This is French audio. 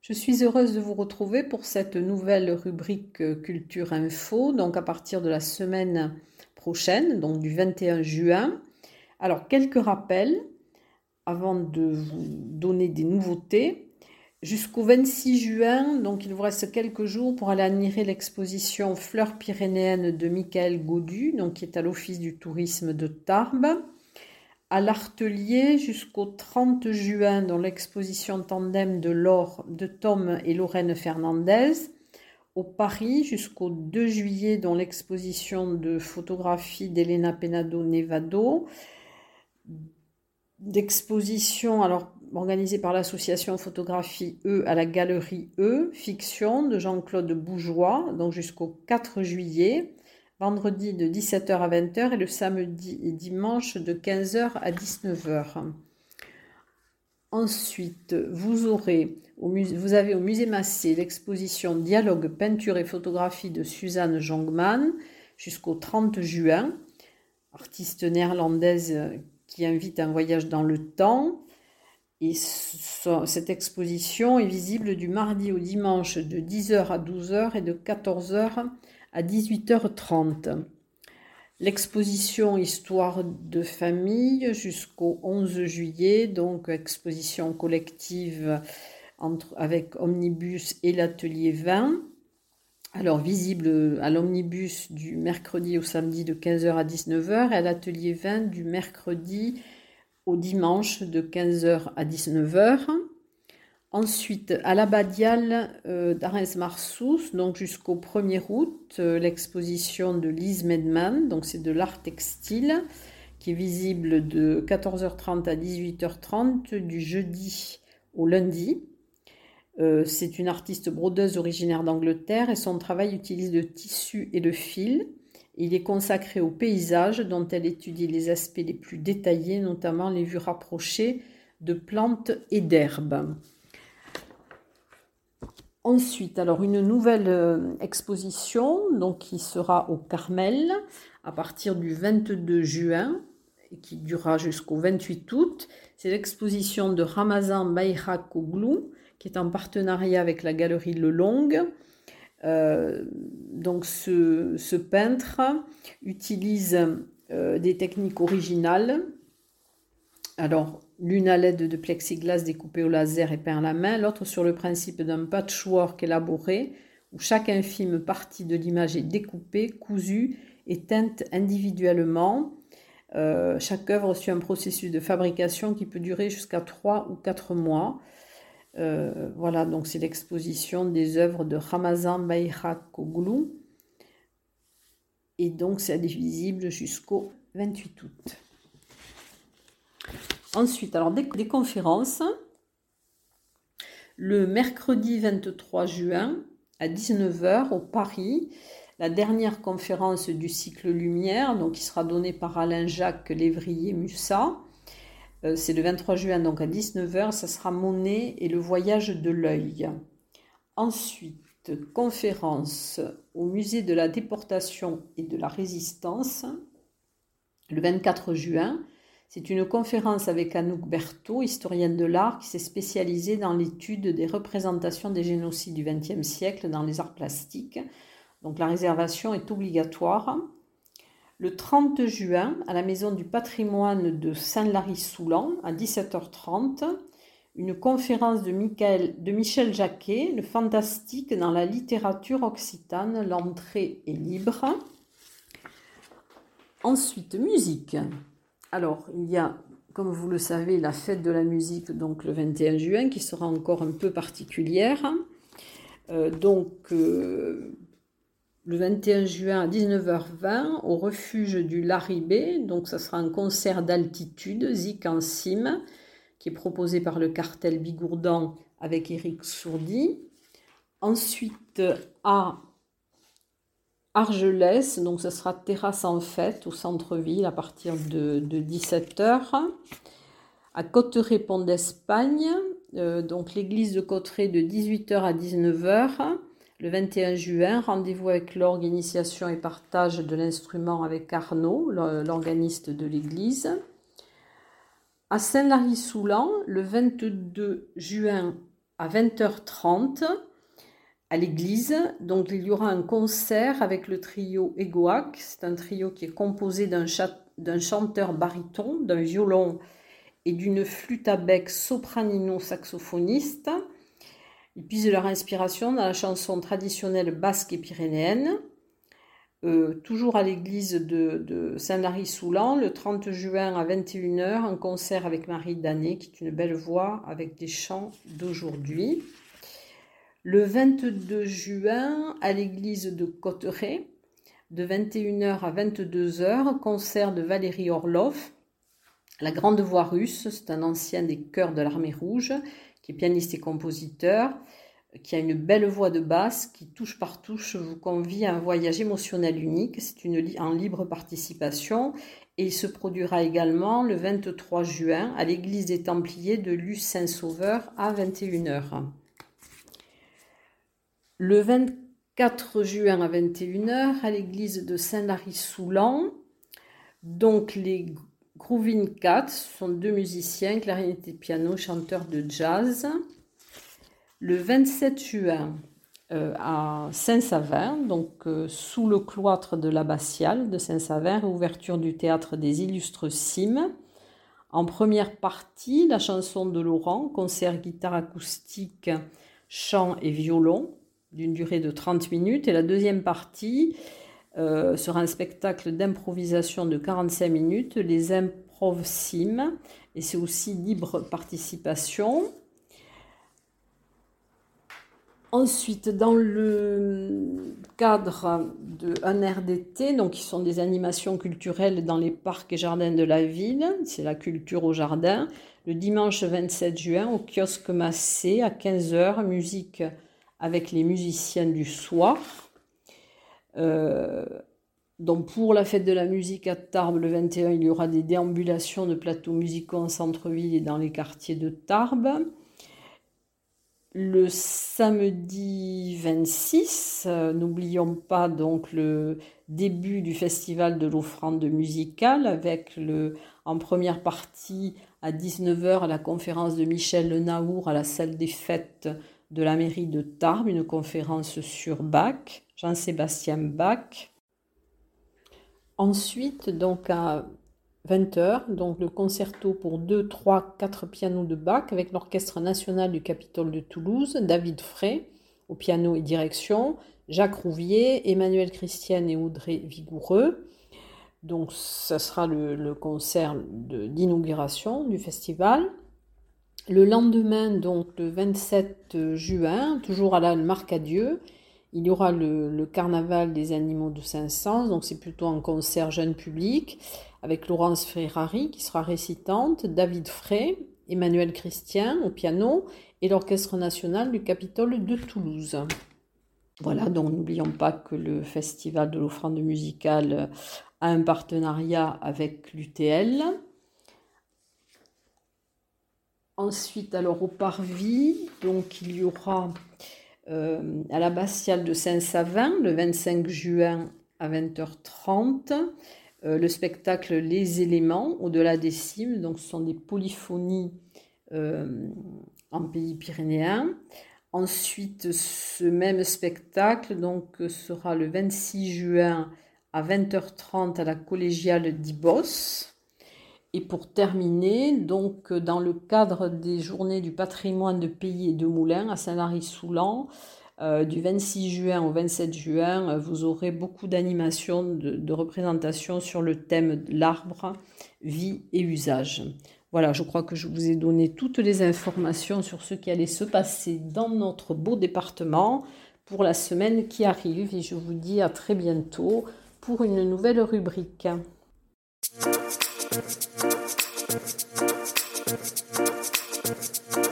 Je suis heureuse de vous retrouver pour cette nouvelle rubrique Culture Info, donc à partir de la semaine prochaine, donc du 21 juin. Alors, quelques rappels avant de vous donner des nouveautés. Jusqu'au 26 juin, donc il vous reste quelques jours pour aller admirer l'exposition Fleurs pyrénéennes de Michael Gaudu, donc qui est à l'Office du tourisme de Tarbes à l'Artelier jusqu'au 30 juin dans l'exposition tandem de Laure, de Tom et Lorraine Fernandez. Au Paris jusqu'au 2 juillet dans l'exposition de photographie d'Elena Penado Nevado. D'exposition alors organisée par l'association Photographie E à la galerie E, fiction de Jean-Claude Bougeois, donc jusqu'au 4 juillet vendredi de 17h à 20h et le samedi et dimanche de 15h à 19h. Ensuite, vous, aurez vous avez au musée Massé l'exposition Dialogue, peinture et photographie de Suzanne Jongman jusqu'au 30 juin, artiste néerlandaise qui invite un voyage dans le temps. Et cette exposition est visible du mardi au dimanche de 10h à 12h et de 14h à 18h30. L'exposition Histoire de famille jusqu'au 11 juillet, donc exposition collective entre, avec Omnibus et l'atelier 20. Alors visible à l'omnibus du mercredi au samedi de 15h à 19h et à l'atelier 20 du mercredi au dimanche de 15h à 19h. Ensuite, à l'abbadiale euh, d'Arens-Marsous, donc jusqu'au 1er août, euh, l'exposition de Lise Medman, donc c'est de l'art textile, qui est visible de 14h30 à 18h30 du jeudi au lundi. Euh, c'est une artiste brodeuse originaire d'Angleterre et son travail utilise le tissu et le fil. Il est consacré au paysage dont elle étudie les aspects les plus détaillés, notamment les vues rapprochées de plantes et d'herbes. Ensuite, alors une nouvelle euh, exposition donc qui sera au Carmel à partir du 22 juin et qui durera jusqu'au 28 août. C'est l'exposition de Ramazan Bayrak qui est en partenariat avec la galerie Le Long. Euh, donc ce, peintre utilise euh, des techniques originales. L'une à l'aide de plexiglas découpé au laser et peint à la main, l'autre sur le principe d'un patchwork élaboré, où chaque infime partie de l'image est découpée, cousue et teinte individuellement. Euh, chaque œuvre suit un processus de fabrication qui peut durer jusqu'à 3 ou 4 mois. Euh, voilà, donc c'est l'exposition des œuvres de Ramazan Bayrakoglu. Et donc c'est visible jusqu'au 28 août. Ensuite, alors des, conférences. Le mercredi 23 juin à 19h au Paris, la dernière conférence du cycle Lumière, donc qui sera donnée par Alain Jacques Lévrier-Mussat. Euh, c'est le 23 juin, donc à 19h, ça sera Monet et le voyage de l'œil. Ensuite, conférence au musée de la déportation et de la résistance, le 24 juin, c'est une conférence avec Anouk Berthaud, historienne de l'art, qui s'est spécialisée dans l'étude des représentations des génocides du XXe siècle dans les arts plastiques. Donc la réservation est obligatoire. Le 30 juin, à la Maison du patrimoine de Saint-Lary-Soulan, à 17h30, une conférence de, de Michel Jacquet, Le fantastique dans la littérature occitane, l'entrée est libre. Ensuite, musique. Alors, il y a, comme vous le savez, la fête de la musique, donc le 21 juin, qui sera encore un peu particulière. Euh, donc, euh, le 21 juin à 19h20, au refuge du Laribé, donc ça sera un concert d'altitude, Zik en cime, qui est proposé par le cartel Bigourdan avec Eric Sourdi. Ensuite, à Argelès, donc ce sera terrasse en fête au centre-ville à partir de, 17h. À Cotteret-Pont d'Espagne, euh, donc l'église de Cotteret de 18h à 19h. Le 21 juin, rendez-vous avec l'orgue initiation et partage de l'instrument avec Arnaud, l'organiste de l'église. À Saint-Lary-Soulan, le 22 juin à 20h30, à l'église. Donc il y aura un concert avec le trio Egoac. C'est un trio qui est composé d'un, chanteur baryton, d'un violon et d'une flûte à bec sopranino-saxophoniste. Ils puisent leur inspiration dans la chanson traditionnelle basque et pyrénéenne. Euh, toujours à l'église de, Saint-Lary-Soulan, le 30 juin à 21h, un concert avec Marie Danet, qui est une belle voix avec des chants d'aujourd'hui. Le 22 juin, à l'église de Cotteret, de 21h à 22h, concert de Valérie Orlov, la grande voix russe, c'est un ancien des chœurs de l'armée rouge, qui est pianiste et compositeur, qui a une belle voix de basse, qui touche par touche vous convie à un voyage émotionnel unique. C'est une en libre participation et il se produira également le 23 juin à l'église des Templiers de Luce Saint-Sauveur à 21h. Le 24 juin à 21h, à l'église de Saint-Lary-Soulan, donc les Groovin Cats sont deux musiciens, clarinette et piano, chanteurs de jazz. Le 27 juin, euh, à Saint-Savin, donc euh, sous le cloître de l'abbatiale de Saint-Savin, ouverture du théâtre des Illustres Cimes. En première partie, la chanson de Laurent, concert guitare acoustique, chant et violon d'une durée de 30 minutes. Et la deuxième partie euh, sera un spectacle d'improvisation de 45 minutes, les improv sim, et c'est aussi libre participation. Ensuite, dans le cadre d'un air d'été, donc qui sont des animations culturelles dans les parcs et jardins de la ville, c'est la culture au jardin, le dimanche 27 juin au kiosque Massé à 15h, musique avec les musiciens du soir. Euh, donc pour la fête de la musique à Tarbes le 21, il y aura des déambulations de plateaux musicaux en centre-ville et dans les quartiers de Tarbes. Le samedi 26, euh, n'oublions pas donc le début du festival de l'offrande musicale avec le, en première partie à 19h la conférence de Michel Le Naour à la salle des fêtes de la mairie de Tarbes, une conférence sur Bach, Jean-Sébastien Bach. Ensuite, donc à 20h, donc le concerto pour 2, 3, 4 pianos de Bach avec l'Orchestre national du Capitole de Toulouse, David Frey au piano et direction, Jacques Rouvier, Emmanuel Christian et Audrey Vigoureux. Donc, ce sera le concert d'inauguration du festival. Le lendemain, donc le 27 juin, toujours à la Marque à Dieu, il y aura le, carnaval des animaux de Saint-Saëns, donc c'est plutôt un concert jeune public, avec Laurence Ferrari qui sera récitante, David Frey, Emmanuel Christian au piano et l'Orchestre national du Capitole de Toulouse. Voilà, donc n'oublions pas que le Festival de l'offrande musicale a un partenariat avec l'UTL. Ensuite, alors au Parvis, donc il y aura euh, à la l'abbatiale de Saint-Savin le 25 juin à 20h30 euh, le spectacle Les éléments au-delà des cimes. Donc ce sont des polyphonies euh, en pays pyrénéen. Ensuite, ce même spectacle donc, sera le 26 juin à 20h30 à la collégiale d'Ibos. Et pour terminer, donc dans le cadre des journées du patrimoine de pays et de moulins à Saint-Lary-Soulan, euh, du 26 juin au 27 juin, euh, vous aurez beaucoup d'animations, de, de représentations sur le thème l'arbre, vie et usage. Voilà, je crois que je vous ai donné toutes les informations sur ce qui allait se passer dans notre beau département pour la semaine qui arrive et je vous dis à très bientôt pour une nouvelle rubrique. Thank you.